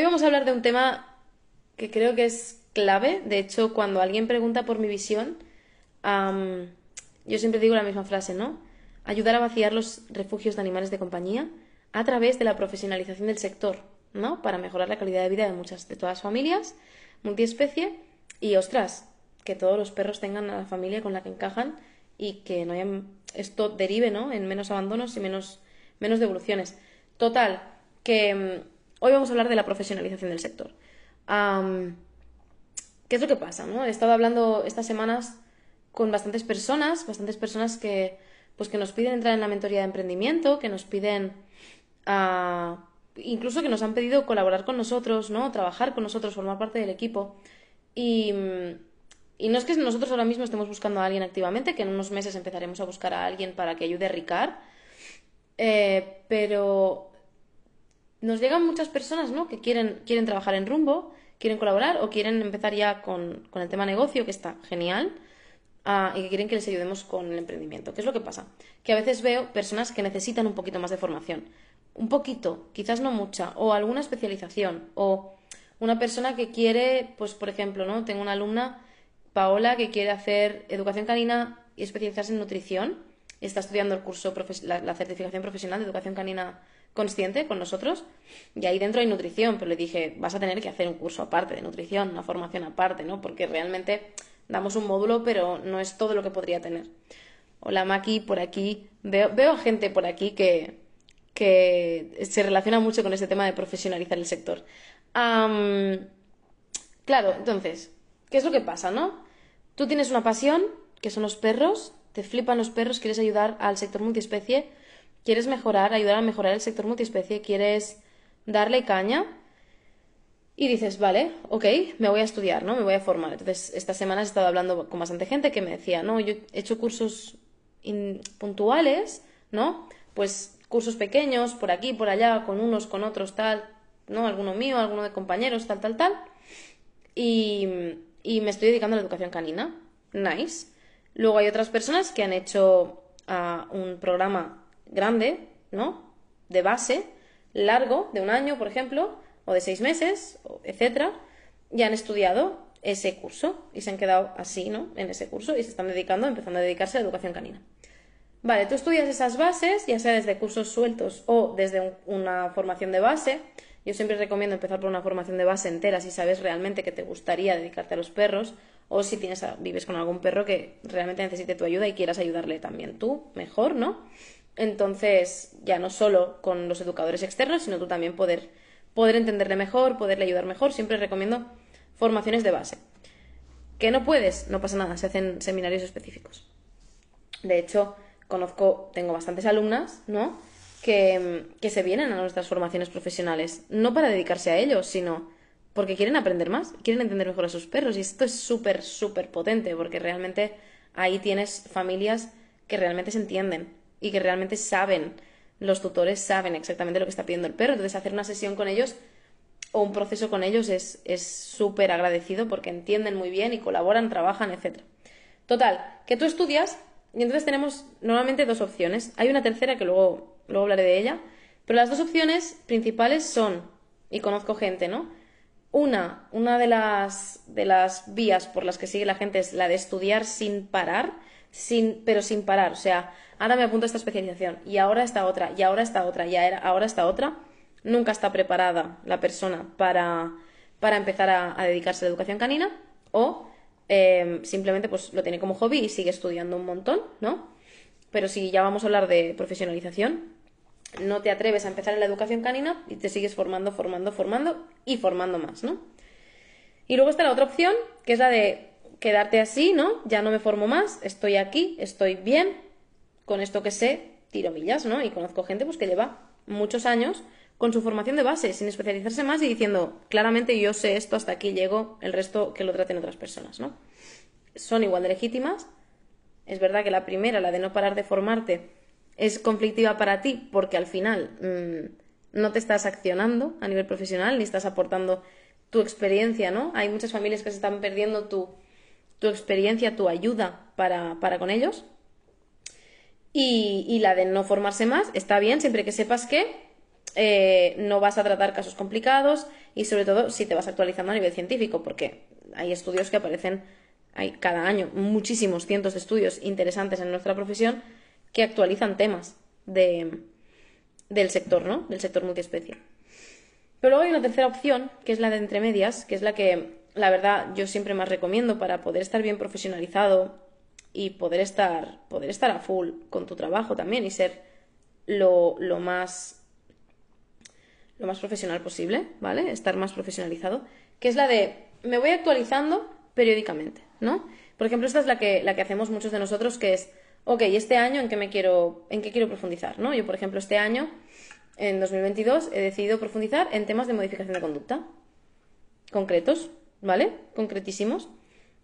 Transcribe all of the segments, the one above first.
Hoy vamos a hablar de un tema que creo que es clave. De hecho, cuando alguien pregunta por mi visión, yo siempre digo la misma frase, ¿no? Ayudar a vaciar los refugios de animales de compañía a través de la profesionalización del sector, ¿no? Para mejorar la calidad de vida de muchas, de todas las familias, multiespecie y, ostras, que todos los perros tengan a la familia con la que encajan y que no haya, esto derive, ¿no? En menos abandonos y menos, menos devoluciones. Total, que mm, hoy vamos a hablar de la profesionalización del sector. ¿Qué es lo que pasa? ¿no? He estado hablando estas semanas con bastantes personas, bastantes personas que, pues, que nos piden entrar en la mentoría de emprendimiento, que nos piden ah, incluso que nos han pedido colaborar con nosotros, ¿no? Trabajar con nosotros, formar parte del equipo. Y, no es que nosotros ahora mismo estemos buscando a alguien activamente, que en unos meses empezaremos a buscar a alguien para que ayude a Ricard, eh, pero nos llegan muchas personas, ¿no? Que quieren, quieren trabajar en rumbo, quieren colaborar o quieren empezar ya con, con el tema negocio, que está genial Ah, y que quieren que les ayudemos con el emprendimiento. ¿Qué es lo que pasa? Que a veces veo personas que necesitan un poquito más de formación. Un poquito, quizás no mucha, o alguna especialización, o una persona que quiere, pues por ejemplo, ¿no? Tengo una alumna, Paola, que quiere hacer educación canina y especializarse en nutrición. Está estudiando el curso, la, la certificación profesional de educación canina consciente con nosotros y ahí dentro hay nutrición, pero le dije, vas a tener que hacer un curso aparte de nutrición, una formación aparte, ¿no? Porque realmente damos un módulo, pero no es todo lo que podría tener. Hola Maki, por aquí. Veo, veo gente por aquí que, que se relaciona mucho con ese tema de profesionalizar el sector. claro, entonces, ¿qué es lo que pasa, no? Tú tienes una pasión, que son los perros, te flipan los perros, quieres ayudar al sector multiespecie, quieres mejorar, ayudar a mejorar el sector multiespecie, quieres darle caña, y dices, vale, ok, me voy a estudiar, ¿no? Me voy a formar. Entonces, esta semana he estado hablando con bastante gente que me decía, no, yo he hecho cursos puntuales, ¿no? Pues cursos pequeños, por aquí, por allá, con unos, con otros, tal, ¿no? Alguno mío, alguno de compañeros, tal, tal, tal. Y, y me estoy dedicando a la educación canina. Nice. Luego hay otras personas que han hecho ah, un programa grande, ¿no? De base, largo, de un año, por ejemplo, o de seis meses, etcétera, y han estudiado ese curso y se han quedado así, ¿no? En ese curso y se están dedicando, empezando a dedicarse a la educación canina. Vale, tú estudias esas bases, ya sea desde cursos sueltos o desde una formación de base. Yo siempre recomiendo empezar por una formación de base entera si sabes realmente que te gustaría dedicarte a los perros o si tienes vives con algún perro que realmente necesite tu ayuda y quieras ayudarle también tú, mejor, ¿no? Entonces, ya no solo con los educadores externos, sino tú también poder poder entenderle mejor, poderle ayudar mejor. Siempre recomiendo formaciones de base. ¿Que no puedes? No pasa nada, se hacen seminarios específicos. De hecho, conozco, tengo bastantes alumnas, ¿no? Que, que se vienen a nuestras formaciones profesionales, no para dedicarse a ellos, sino porque quieren aprender más, quieren entender mejor a sus perros. Y esto es súper, súper potente, porque realmente ahí tienes familias que realmente se entienden y que realmente saben los tutores saben exactamente lo que está pidiendo el perro. Entonces, hacer una sesión con ellos o un proceso con ellos es súper agradecido porque entienden muy bien y colaboran, trabajan, etc. Total, que tú estudias y entonces tenemos normalmente dos opciones. Hay una tercera que luego, luego hablaré de ella, pero las dos opciones principales son, y conozco gente, ¿no? Una, una de las, de las vías por las que sigue la gente es la de estudiar sin parar, sin, pero sin parar. O sea, ahora me apunto a esta especialización y ahora esta otra y ahora esta otra y ahora esta otra. Nunca está preparada la persona para, para empezar a, dedicarse a la educación canina o em, simplemente pues lo tiene como hobby y sigue estudiando un montón, ¿no? Pero si ya vamos a hablar de profesionalización, no te atreves a empezar en la educación canina y te sigues formando, formando, formando y formando más, ¿no? Y luego está la otra opción, que es la de quedarte así, ¿no? Ya no me formo más, estoy aquí, estoy bien, con esto que sé, tiro millas, ¿no? Y conozco gente pues que lleva muchos años con su formación de base, sin especializarse más y diciendo, claramente yo sé esto, hasta aquí llego, el resto que lo traten otras personas, ¿no? Son igual de legítimas. Es verdad que la primera, la de no parar de formarte, es conflictiva para ti porque al final mm, no te estás accionando a nivel profesional ni estás aportando tu experiencia, ¿no? Hay muchas familias que se están perdiendo tu, tu experiencia, tu ayuda para, para con ellos y, la de no formarse más está bien siempre que sepas que eh, no vas a tratar casos complicados y sobre todo si te vas actualizando a nivel científico, porque hay estudios que aparecen hay cada año muchísimos cientos de estudios interesantes en nuestra profesión que actualizan temas de, del sector, ¿no? Del sector multiespecie. Pero luego hay una tercera opción, que es la de entre medias, que es la que, la verdad, yo siempre más recomiendo para poder estar bien profesionalizado y poder estar, poder estar a full con tu trabajo también y ser lo, lo más lo más profesional posible, ¿vale? Estar más profesionalizado, que es la de me voy actualizando periódicamente, ¿no? Por ejemplo, esta es la que, la que hacemos muchos de nosotros, que es, ok, este año en qué me quiero, en qué quiero profundizar, ¿no? Yo, por ejemplo, este año en 2022 he decidido profundizar en temas de modificación de conducta. Concretos, ¿vale? Concretísimos.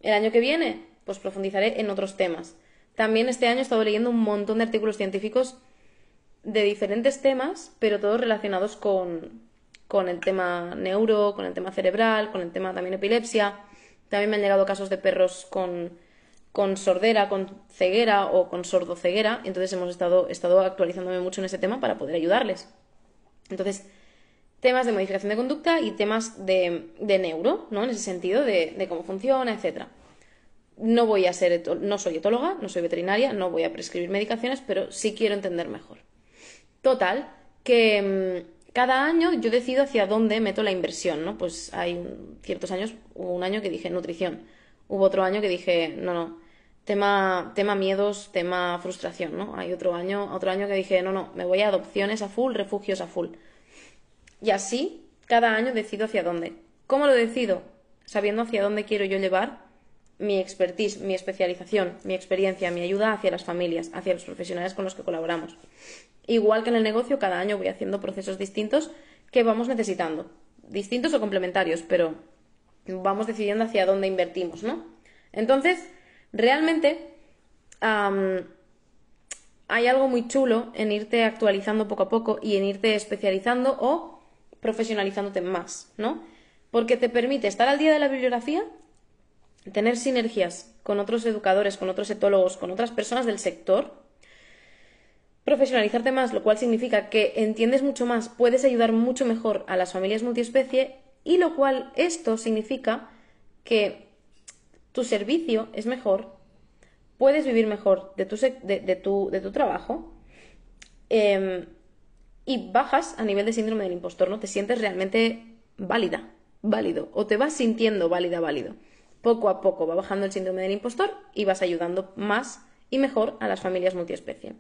El año que viene, pues profundizaré en otros temas. También este año he estado leyendo un montón de artículos científicos de diferentes temas, pero todos relacionados con, con el tema neuro, con el tema cerebral, con el tema también epilepsia. También me han llegado casos de perros con, con sordera, con ceguera o con sordoceguera. Entonces hemos estado, estado actualizándome mucho en ese tema para poder ayudarles. Entonces, temas de modificación de conducta y temas de, de neuro, ¿no? En ese sentido, de, de cómo funciona, etcétera. No voy a ser, no soy etóloga, no soy veterinaria, no voy a prescribir medicaciones, pero sí quiero entender mejor. Total, que mm, cada año yo decido hacia dónde meto la inversión, ¿no? Pues hay ciertos años, hubo un año que dije nutrición, hubo otro año que dije, no, no, tema, tema miedos, tema frustración, ¿no? Hay otro año, otro año que dije, no, no, me voy a adopciones a full, refugios a full. Y así, cada año decido hacia dónde. ¿Cómo lo decido? Sabiendo hacia dónde quiero yo llevar mi expertise, mi especialización, mi experiencia, mi ayuda hacia las familias, hacia los profesionales con los que colaboramos. Igual que en el negocio, cada año voy haciendo procesos distintos que vamos necesitando. Distintos o complementarios, pero vamos decidiendo hacia dónde invertimos, ¿no? Entonces, realmente hay algo muy chulo en irte actualizando poco a poco y en irte especializando o profesionalizándote más, ¿no? Porque te permite estar al día de la bibliografía, tener sinergias con otros educadores, con otros etólogos, con otras personas del sector, profesionalizarte más, lo cual significa que entiendes mucho más, puedes ayudar mucho mejor a las familias multiespecie y lo cual esto significa que tu servicio es mejor, puedes vivir mejor de tu, de, tu, de tu trabajo em, y bajas a nivel de síndrome del impostor, ¿no? Te sientes realmente válida, válido, o te vas sintiendo válida, válido. Poco a poco va bajando el síndrome del impostor y vas ayudando más y mejor a las familias multiespecie.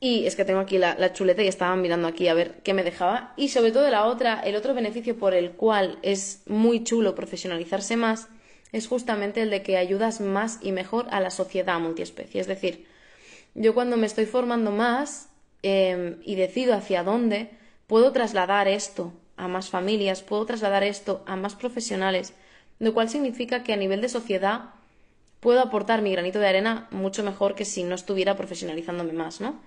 Y es que tengo aquí la, chuleta y estaba mirando aquí a ver qué me dejaba. Y sobre todo la otra, el otro beneficio por el cual es muy chulo profesionalizarse más es justamente el de que ayudas más y mejor a la sociedad multiespecie. Es decir, yo cuando me estoy formando más em, y decido hacia dónde, puedo trasladar esto a más familias, puedo trasladar esto a más profesionales, lo cual significa que a nivel de sociedad puedo aportar mi granito de arena mucho mejor que si no estuviera profesionalizándome más, ¿no?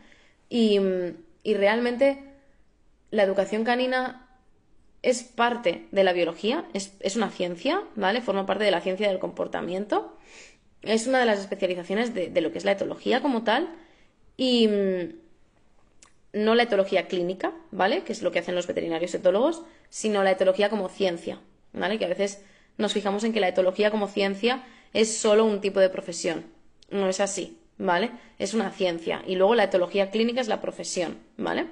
Y, realmente la educación canina es parte de la biología, es, una ciencia, ¿vale? Forma parte de la ciencia del comportamiento. Es una de las especializaciones de, lo que es la etología como tal. Y mm, no la etología clínica, ¿vale? Que es lo que hacen los veterinarios etólogos, sino la etología como ciencia, ¿vale? Que a veces nos fijamos en que la etología como ciencia es solo un tipo de profesión. No es así. ¿vale? Es una ciencia. Y luego la etología clínica es la profesión, ¿vale?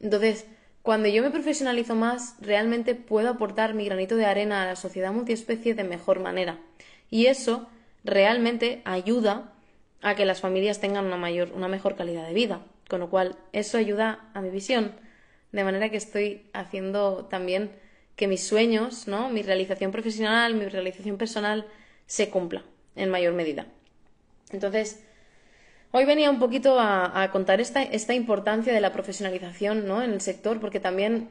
Entonces, cuando yo me profesionalizo más, realmente puedo aportar mi granito de arena a la sociedad multiespecie de mejor manera. Y eso realmente ayuda a que las familias tengan una mayor, una mejor calidad de vida. Con lo cual, eso ayuda a mi visión. De manera que estoy haciendo también que mis sueños, ¿no? Mi realización profesional, mi realización personal se cumpla en mayor medida. Entonces, Hoy venía un poquito a, contar esta, importancia de la profesionalización ¿no? en el sector, porque también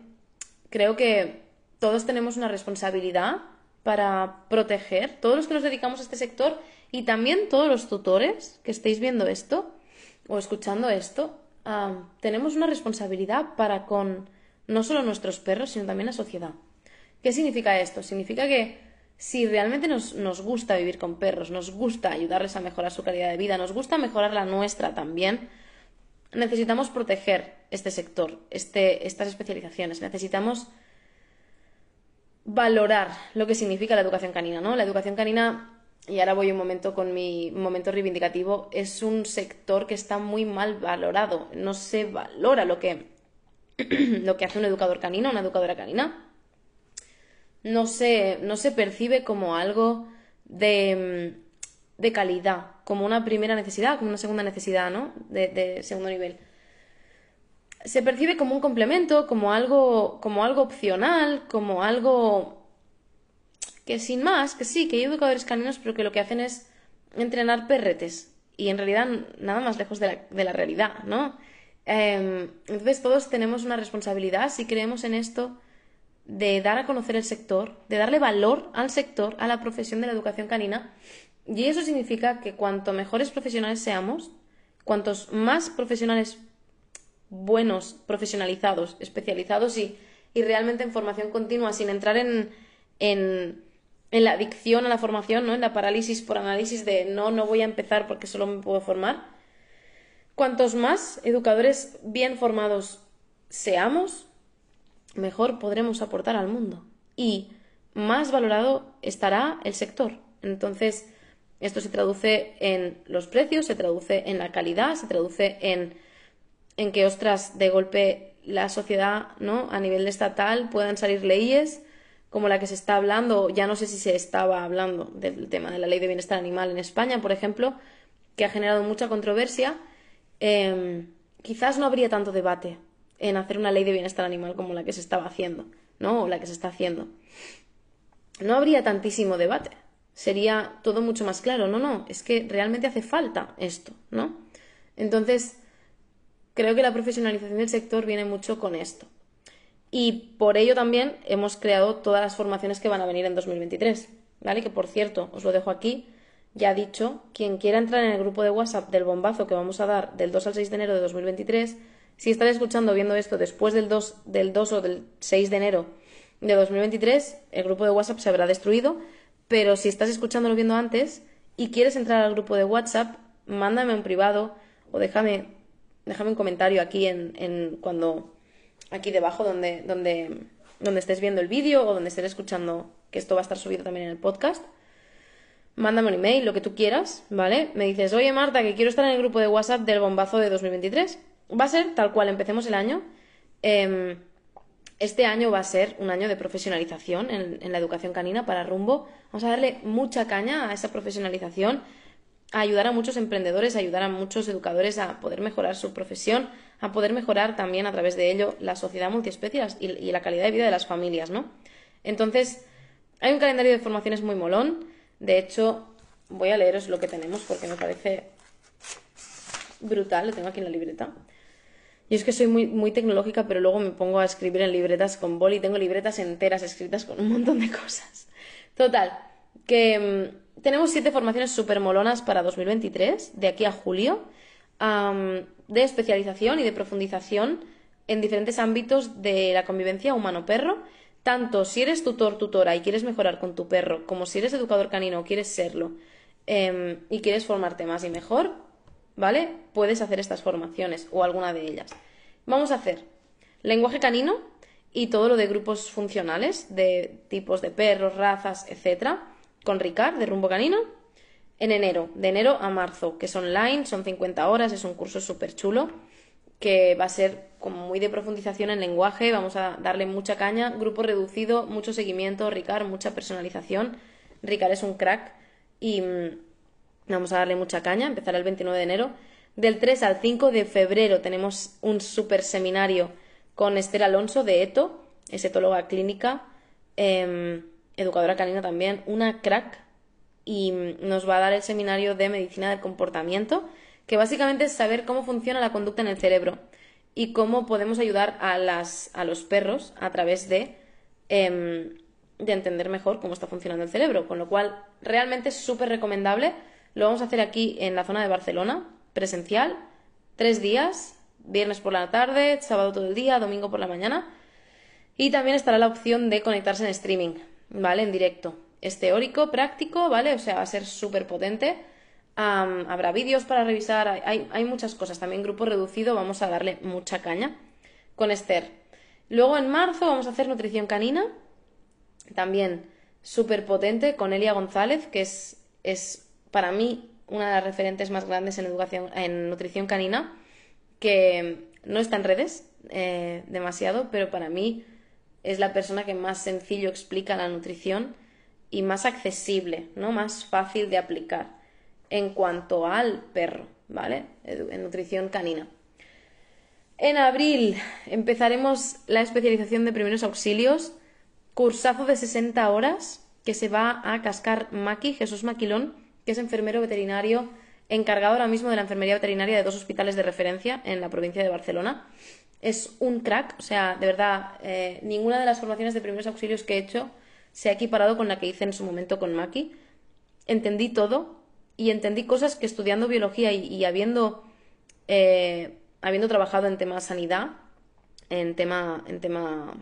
creo que todos tenemos una responsabilidad para proteger, todos los que nos dedicamos a este sector y también todos los tutores que estéis viendo esto o escuchando esto, tenemos una responsabilidad para con no solo nuestros perros, sino también la sociedad. ¿Qué significa esto? Significa que si realmente nos, nos, gusta vivir con perros, nos gusta ayudarles a mejorar su calidad de vida, nos gusta mejorar la nuestra también, necesitamos proteger este sector, este, estas especializaciones. Necesitamos valorar lo que significa la educación canina, ¿no? La educación canina, y ahora voy un momento con mi momento reivindicativo, es un sector que está muy mal valorado. No se valora lo que, lo que hace un educador canino, una educadora canina. No se, no se percibe como algo de, de calidad, como una primera necesidad, como una segunda necesidad, ¿no? De, de segundo nivel se percibe como un complemento, como algo, como algo opcional, como algo que sin más, que sí, que hay educadores caninos, pero que lo que hacen es entrenar perretes. Y en realidad nada más lejos de la, de la realidad, ¿no? Em, entonces todos tenemos una responsabilidad, si creemos en esto, de dar a conocer el sector, de darle valor al sector, a la profesión de la educación canina. Y eso significa que cuanto mejores profesionales seamos, cuantos más profesionales buenos, profesionalizados, especializados y, y realmente en formación continua, sin entrar en, en, en, la adicción a la formación, ¿no? en la parálisis por análisis de no, no voy a empezar porque solo me puedo formar. Cuantos más educadores bien formados seamos, mejor podremos aportar al mundo y más valorado estará el sector. Entonces, esto se traduce en los precios, se traduce en la calidad, se traduce en en que, ostras, de golpe la sociedad, ¿no? A nivel estatal puedan salir leyes como la que se está hablando, ya no sé si se estaba hablando del tema de la ley de bienestar animal en España, por ejemplo, que ha generado mucha controversia, em, quizás no habría tanto debate en hacer una ley de bienestar animal como la que se estaba haciendo, ¿no? O la que se está haciendo. No habría tantísimo debate. Sería todo mucho más claro. No, no, es que realmente hace falta esto, ¿no? Entonces, creo que la profesionalización del sector viene mucho con esto. Y por ello también hemos creado todas las formaciones que van a venir en 2023. ¿Vale? Que por cierto, os lo dejo aquí, ya dicho, quien quiera entrar en el grupo de WhatsApp del bombazo que vamos a dar del 2 al 6 de enero de 2023, si estás escuchando viendo esto después del 2, del 2 o del 6 de enero de 2023, el grupo de WhatsApp se habrá destruido, pero si estás escuchándolo viendo antes y quieres entrar al grupo de WhatsApp, mándame un privado o déjame déjame un comentario aquí en cuando aquí debajo donde, donde, donde estés viendo el vídeo o donde estés escuchando que esto va a estar subido también en el podcast. Mándame un email, lo que tú quieras, ¿vale? Me dices, oye Marta, que quiero estar en el grupo de WhatsApp del bombazo de 2023. Va a ser tal cual empecemos el año. Em, este año va a ser un año de profesionalización en, en, la educación canina para rumbo. Vamos a darle mucha caña a esa profesionalización a ayudar a muchos emprendedores, a ayudar a muchos educadores a poder mejorar su profesión, a poder mejorar también a través de ello la sociedad multiespecie y, la calidad de vida de las familias, ¿no? Entonces, hay un calendario de formaciones muy molón. De hecho, voy a leeros lo que tenemos porque me parece brutal. Lo tengo aquí en la libreta. Y es que soy muy, muy tecnológica, pero luego me pongo a escribir en libretas con boli. Tengo libretas enteras escritas con un montón de cosas. Total, que mm, tenemos siete formaciones súper molonas para 2023, de aquí a julio, de especialización y de profundización en diferentes ámbitos de la convivencia humano-perro, tanto si eres tutor, tutora y quieres mejorar con tu perro, como si eres educador canino o quieres serlo em, y quieres formarte más y mejor, ¿vale? Puedes hacer estas formaciones o alguna de ellas. Vamos a hacer lenguaje canino y todo lo de grupos funcionales, de tipos de perros, razas, etcétera con Ricard de Rumbo Canino en enero, de enero a marzo, que es online, son 50 horas, es un curso súper chulo que va a ser como muy de profundización en lenguaje, vamos a darle mucha caña, grupo reducido, mucho seguimiento, Ricard, mucha personalización. Ricard es un crack y mm, vamos a darle mucha caña, empezará el 29 de enero. Del 3 al 5 de febrero tenemos un super seminario con Esther Alonso de ETO, es etóloga clínica. Em, educadora canina también, una crack, y nos va a dar el seminario de medicina del comportamiento, que básicamente es saber cómo funciona la conducta en el cerebro y cómo podemos ayudar a, las, a los perros a través de, em, de entender mejor cómo está funcionando el cerebro. Con lo cual, realmente es súper recomendable. Lo vamos a hacer aquí en la zona de Barcelona, presencial, tres días, viernes por la tarde, sábado todo el día, domingo por la mañana. Y también estará la opción de conectarse en streaming. ¿Vale? En directo. Es teórico, práctico, ¿vale? O sea, va a ser súper potente. habrá vídeos para revisar, hay, hay muchas cosas. También grupo reducido, vamos a darle mucha caña con Esther. Luego en marzo vamos a hacer nutrición canina, también súper potente con Elia González, que es, es para mí una de las referentes más grandes en educación, en nutrición canina, que no está en redes eh, demasiado, pero para mí es la persona que más sencillo explica la nutrición y más accesible, ¿no? Más fácil de aplicar en cuanto al perro, ¿vale? En nutrición canina. En abril empezaremos la especialización de primeros auxilios, cursazo de 60 horas que se va a cascar Maki, Jesús Maquilón, que es enfermero veterinario encargado ahora mismo de la enfermería veterinaria de dos hospitales de referencia en la provincia de Barcelona. Es un crack, o sea, de verdad, eh, ninguna de las formaciones de primeros auxilios que he hecho se ha equiparado con la que hice en su momento con Maki. Entendí todo y entendí cosas que estudiando biología y, habiendo, eh, habiendo trabajado en tema sanidad, en tema, en tema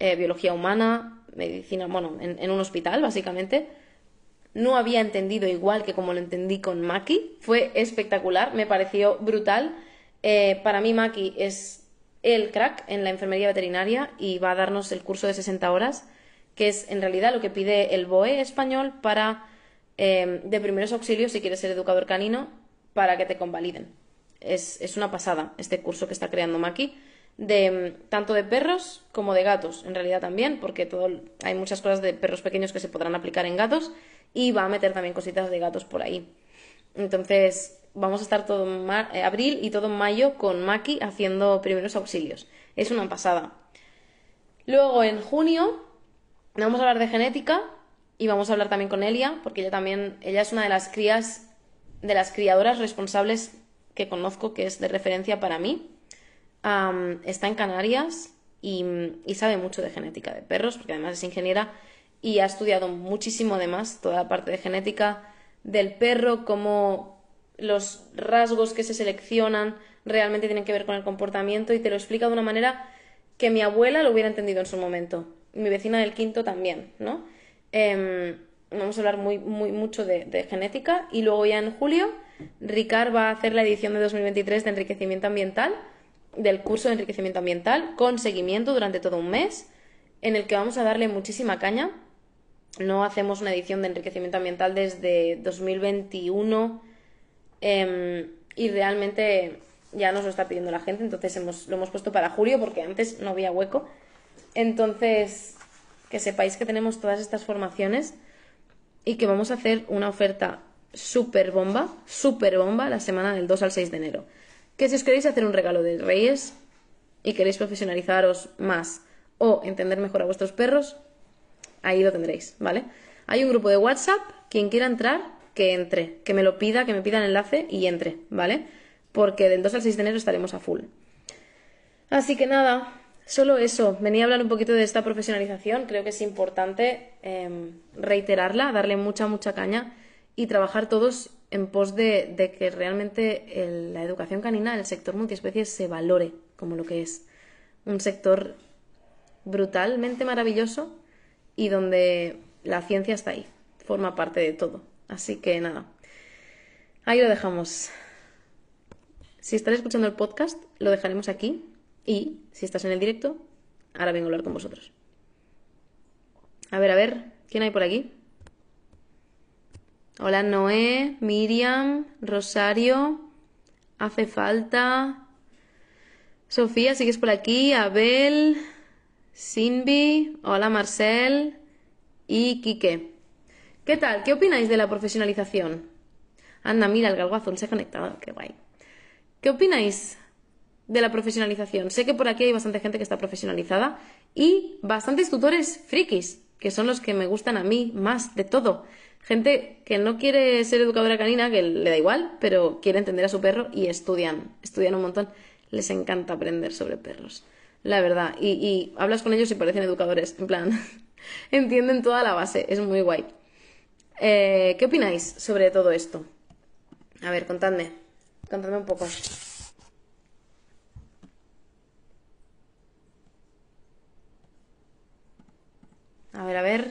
eh, biología humana, medicina, bueno, en un hospital, básicamente, no había entendido igual que como lo entendí con Maki. Fue espectacular, me pareció brutal. Para mí Maki es el crack en la enfermería veterinaria y va a darnos el curso de 60 horas, que es en realidad lo que pide el BOE español para eh, de primeros auxilios si quieres ser educador canino para que te convaliden. Es, es una pasada este curso que está creando Maki de tanto de perros como de gatos, en realidad también, porque todo, hay muchas cosas de perros pequeños que se podrán aplicar en gatos y va a meter también cositas de gatos por ahí. Entonces, vamos a estar todo eh, abril y todo mayo con Maki haciendo primeros auxilios. Es una pasada. Luego, en junio, vamos a hablar de genética y vamos a hablar también con Elia, porque ella también, ella es una de las crías, de las criadoras responsables que conozco, que es de referencia para mí. está en Canarias y, y sabe mucho de genética de perros, porque además es ingeniera y ha estudiado muchísimo además toda la parte de genética del perro, cómo los rasgos que se seleccionan realmente tienen que ver con el comportamiento y te lo explica de una manera que mi abuela lo hubiera entendido en su momento. Mi vecina del quinto también, ¿no? Em, vamos a hablar muy, muy mucho de, de, genética y luego ya en julio Ricard va a hacer la edición de 2023 de enriquecimiento ambiental, del curso de enriquecimiento ambiental, con seguimiento durante todo un mes, en el que vamos a darle muchísima caña no hacemos una edición de enriquecimiento ambiental desde 2021 em, y realmente ya nos lo está pidiendo la gente, entonces hemos, lo hemos puesto para julio porque antes no había hueco. Entonces, que sepáis que tenemos todas estas formaciones y que vamos a hacer una oferta súper bomba, súper bomba la semana del 2 al 6 de enero. Que si os queréis hacer un regalo de Reyes y queréis profesionalizaros más o entender mejor a vuestros perros, ahí lo tendréis, ¿vale? Hay un grupo de WhatsApp, quien quiera entrar, que entre, que me lo pida, que me pida el enlace y entre, ¿vale? Porque del 2 al 6 de enero estaremos a full. Así que nada, solo eso. Venía a hablar un poquito de esta profesionalización. Creo que es importante em, reiterarla, darle mucha, mucha caña y trabajar todos en pos de, que realmente la educación canina, el sector multiespecies, se valore como lo que es. Un sector brutalmente maravilloso y donde la ciencia está ahí, forma parte de todo. Así que nada, ahí lo dejamos. Si estás escuchando el podcast, lo dejaremos aquí y si estás en el directo, ahora vengo a hablar con vosotros. A ver, a ver, ¿quién hay por aquí? Hola Noé, Miriam, Rosario, hace falta. Sofía, sigues por aquí, Abel, Sinbi, hola Marcel y Quique. ¿Qué tal? ¿Qué opináis de la profesionalización? Anda, mira, el azul se ha conectado, qué guay. ¿Qué opináis de la profesionalización? Sé que por aquí hay bastante gente que está profesionalizada y bastantes tutores frikis, que son los que me gustan a mí más de todo. Gente que no quiere ser educadora canina, que le da igual, pero quiere entender a su perro y estudian, estudian un montón. Les encanta aprender sobre perros la verdad. Y, hablas con ellos y parecen educadores, en plan, entienden toda la base, es muy guay. Eh, ¿Qué opináis sobre todo esto? A ver, contadme, contadme un poco. A ver, a ver.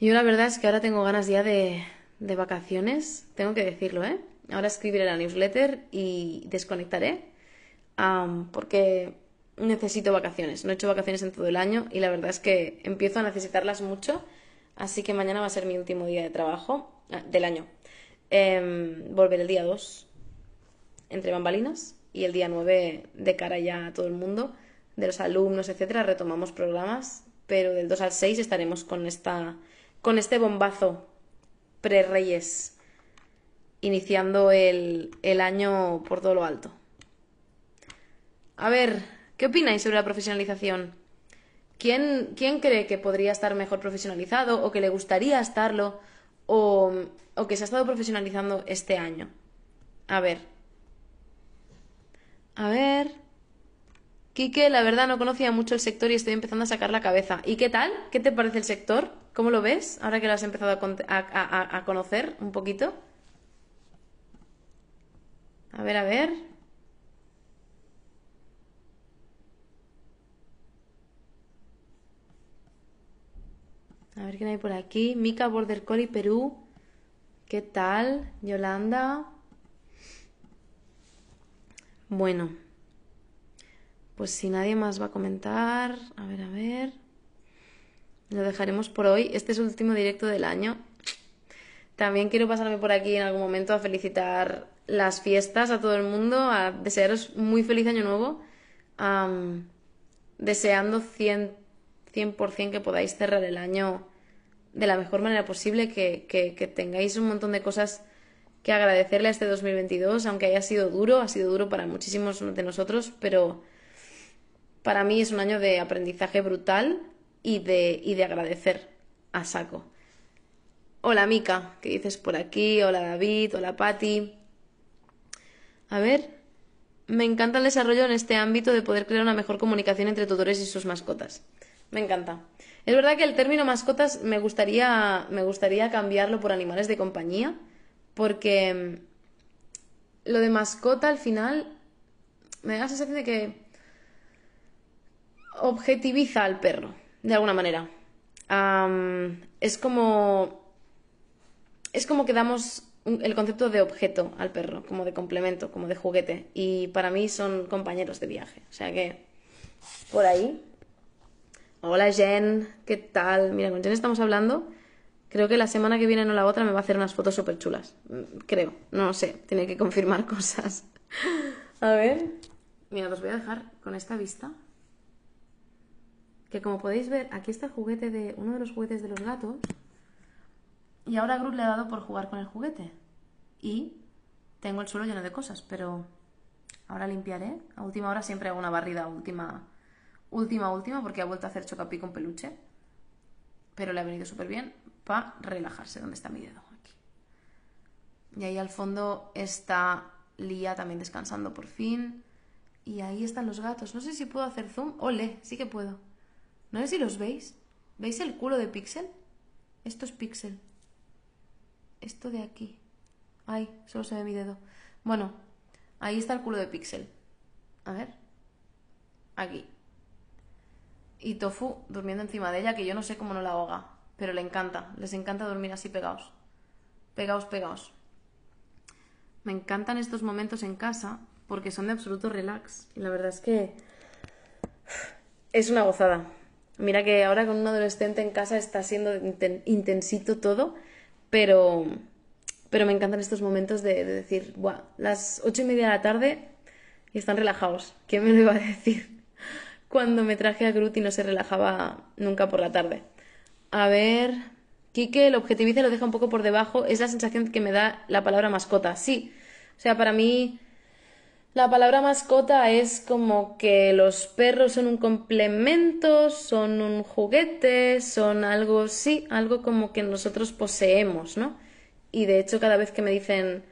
Yo la verdad es que ahora tengo ganas ya de, de vacaciones, tengo que decirlo, ¿eh? Ahora escribiré la newsletter y desconectaré porque necesito vacaciones. No he hecho vacaciones en todo el año y la verdad es que empiezo a necesitarlas mucho. Así que mañana va a ser mi último día de trabajo ah, del año. Eh, volveré el día 2 entre bambalinas y el día 9 de cara ya a todo el mundo, de los alumnos, etcétera, retomamos programas, pero del 2 al 6 estaremos con esta con este bombazo pre-Reyes iniciando el, el año por todo lo alto. A ver, ¿qué opináis sobre la profesionalización? ¿Quién, ¿Quién, cree que podría estar mejor profesionalizado o que le gustaría estarlo o, o que se ha estado profesionalizando este año? A ver. A ver. Quique, la verdad no conocía mucho el sector y estoy empezando a sacar la cabeza. ¿Y qué tal? ¿Qué te parece el sector? ¿Cómo lo ves ahora que lo has empezado a, a conocer un poquito? A ver, a ver. A ver quién hay por aquí. Mica Border Collie Perú. ¿Qué tal? Yolanda. Bueno. Pues si nadie más va a comentar. A ver, a ver. Lo dejaremos por hoy. Este es el último directo del año. También quiero pasarme por aquí en algún momento a felicitar las fiestas a todo el mundo, a desearos muy feliz año nuevo, deseando 100%, 100 que podáis cerrar el año de la mejor manera posible, que, que, tengáis un montón de cosas que agradecerle a este 2022, aunque haya sido duro, ha sido duro para muchísimos de nosotros, pero para mí es un año de aprendizaje brutal y de, y de agradecer a saco. Hola Mica, ¿qué dices por aquí? Hola David, hola Patti. A ver, me encanta el desarrollo en este ámbito de poder crear una mejor comunicación entre tutores y sus mascotas. Me encanta. Es verdad que el término mascotas me gustaría, me gustaría cambiarlo por animales de compañía, porque mm, lo de mascota al final me da la sensación de que objetiviza al perro, de alguna manera. es como. Es como que damos el concepto de objeto al perro, como de complemento, como de juguete. Y para mí son compañeros de viaje. O sea que, por ahí. Hola Jen, ¿qué tal? Mira, con Jen estamos hablando. Creo que la semana que viene o la otra me va a hacer unas fotos súper chulas. Creo, no sé, tiene que confirmar cosas. a ver. Mira, os voy a dejar con esta vista. Que como podéis ver, aquí está el juguete de. uno de los juguetes de los gatos. Y ahora Groot le ha dado por jugar con el juguete. Y tengo el suelo lleno de cosas, pero ahora limpiaré. A última hora siempre hago una barrida última, última, última, porque ha vuelto a hacer chocapí con peluche. Pero le ha venido súper bien para relajarse. ¿Dónde está mi dedo? Aquí. Y ahí al fondo está Lía también descansando por fin. Y ahí están los gatos. No sé si puedo hacer zoom. Ole, sí que puedo. No sé si los veis. ¿Veis el culo de Pixel? Esto es Pixel esto de aquí. Ay, solo se ve mi dedo. Bueno, ahí está el culo de Pixel. A ver. Aquí. Y Tofu durmiendo encima de ella, que yo no sé cómo no la ahoga. Pero le encanta. Les encanta dormir así pegados. Pegados, pegados. Me encantan estos momentos en casa porque son de absoluto relax. Y la verdad es que es una gozada. Mira que ahora con un adolescente en casa está siendo intensito todo pero, pero me encantan estos momentos de, decir, Buah, las ocho y media de la tarde y están relajados. ¿Quién me lo iba a decir? Cuando me traje a Groot y no se relajaba nunca por la tarde. A ver, Quique, el objetivice lo deja un poco por debajo. Es la sensación que me da la palabra mascota. Sí, o sea, para mí la palabra mascota es como que los perros son un complemento, son un juguete, son algo, sí, algo como que nosotros poseemos, ¿no? Y de hecho cada vez que me dicen,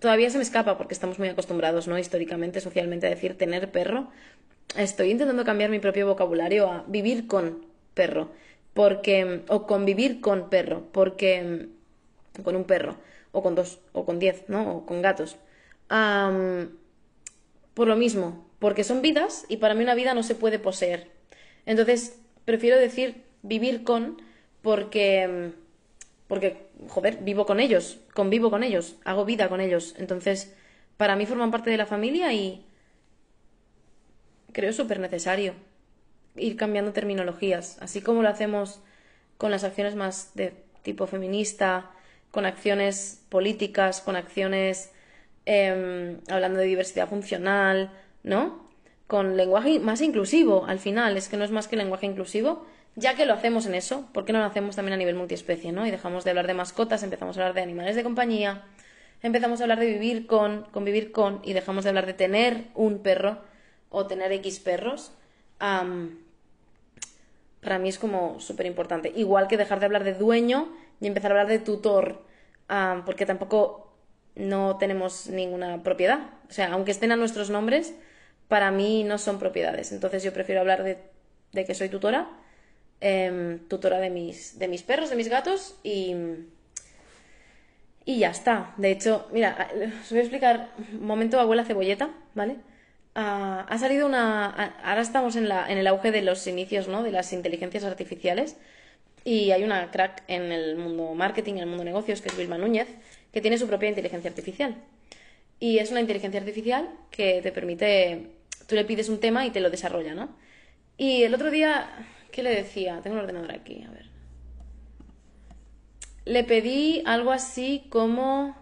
todavía se me escapa porque estamos muy acostumbrados, ¿no? Históricamente, socialmente a decir tener perro, estoy intentando cambiar mi propio vocabulario a vivir con perro, porque, o convivir con perro, porque, con un perro, o con dos, o con diez, ¿no? O con gatos. Por lo mismo, porque son vidas y para mí una vida no se puede poseer. Entonces, prefiero decir vivir con porque porque joder, vivo con ellos, convivo con ellos, hago vida con ellos. Entonces, para mí forman parte de la familia y creo súper necesario ir cambiando terminologías, así como lo hacemos con las acciones más de tipo feminista, con acciones políticas, con acciones em, hablando de diversidad funcional, ¿no? Con lenguaje más inclusivo, al final, es que no es más que lenguaje inclusivo, ya que lo hacemos en eso, ¿por qué no lo hacemos también a nivel multiespecie, ¿no? Y dejamos de hablar de mascotas, empezamos a hablar de animales de compañía, empezamos a hablar de vivir con, convivir con, y dejamos de hablar de tener un perro o tener X perros. para mí es como súper importante. Igual que dejar de hablar de dueño y empezar a hablar de tutor, porque tampoco no tenemos ninguna propiedad. O sea, aunque estén a nuestros nombres, para mí no son propiedades. Entonces yo prefiero hablar de, de que soy tutora Em, tutora de mis, de mis perros, de mis gatos y, y ya está. De hecho, mira, os voy a explicar un momento abuela cebolleta, ¿vale? Ha salido una... Ahora estamos en, en el auge de los inicios, ¿no? De las inteligencias artificiales y hay una crack en el mundo marketing, en el mundo negocios, que es Vilma Núñez, que tiene su propia inteligencia artificial. Y es una inteligencia artificial que te permite... Tú le pides un tema y te lo desarrolla, ¿no? Y el otro día ¿Qué le decía? Tengo el ordenador aquí, a ver. Le pedí algo así como...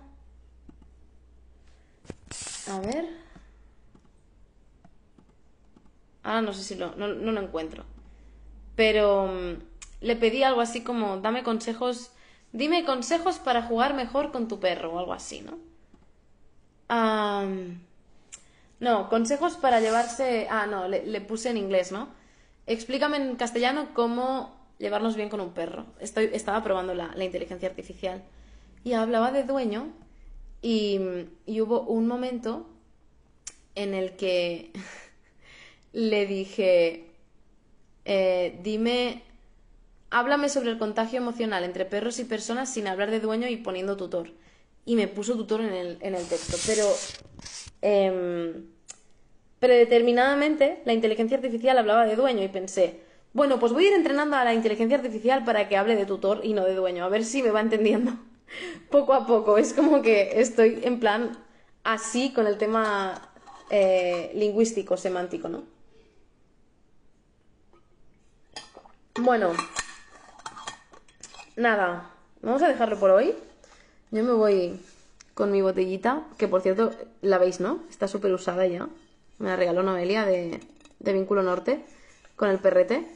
A ver. Ah, no sé si lo... No, no lo encuentro. Pero mm, le pedí algo así como, dame consejos... Dime consejos para jugar mejor con tu perro o algo así, ¿no? no, consejos para llevarse... Ah, no, le puse en inglés, ¿no? Explícame en castellano cómo llevarnos bien con un perro. Estoy, estaba probando la, inteligencia artificial y hablaba de dueño y, hubo un momento en el que le dije, eh, dime, háblame sobre el contagio emocional entre perros y personas sin hablar de dueño y poniendo tutor. Y me puso tutor en el, en el texto. Pero em, Predeterminadamente, la inteligencia artificial hablaba de dueño y pensé, bueno, pues voy a ir entrenando a la inteligencia artificial para que hable de tutor y no de dueño, a ver si me va entendiendo poco a poco. Es como que estoy en plan así con el tema eh, lingüístico, semántico, ¿no? Bueno, nada, vamos a dejarlo por hoy. Yo me voy con mi botellita, que por cierto, la veis, ¿no? Está súper usada ya. Me la regaló Noelia de, de Vínculo Norte con el perrete,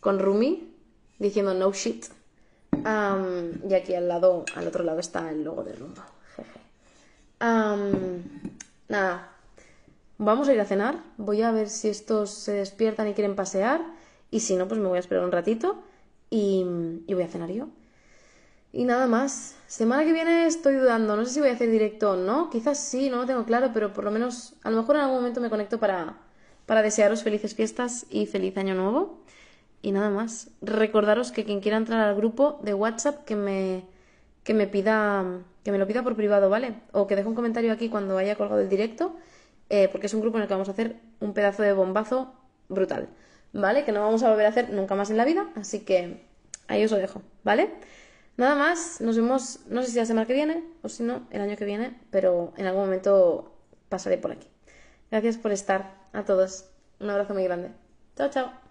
con Rumi, diciendo no shit. y aquí al lado, al otro lado está el logo de Rumbo. nada, vamos a ir a cenar. Voy a ver si estos se despiertan y quieren pasear. Y si no, pues me voy a esperar un ratito y, y voy a cenar yo. Y nada más. Semana que viene estoy dudando. No sé si voy a hacer directo o no. Quizás sí, no lo tengo claro, pero por lo menos, a lo mejor en algún momento me conecto para, para desearos felices fiestas y feliz año nuevo. Y nada más. Recordaros que quien quiera entrar al grupo de WhatsApp que me, que me pida que me lo pida por privado, ¿vale? O que deje un comentario aquí cuando haya colgado el directo, eh, porque es un grupo en el que vamos a hacer un pedazo de bombazo brutal, ¿vale? Que no vamos a volver a hacer nunca más en la vida, así que ahí os lo dejo, ¿vale? Nada más, nos vemos, no sé si la semana que viene o si no, el año que viene, pero en algún momento pasaré por aquí. Gracias por estar a todos. Un abrazo muy grande. Chao, chao.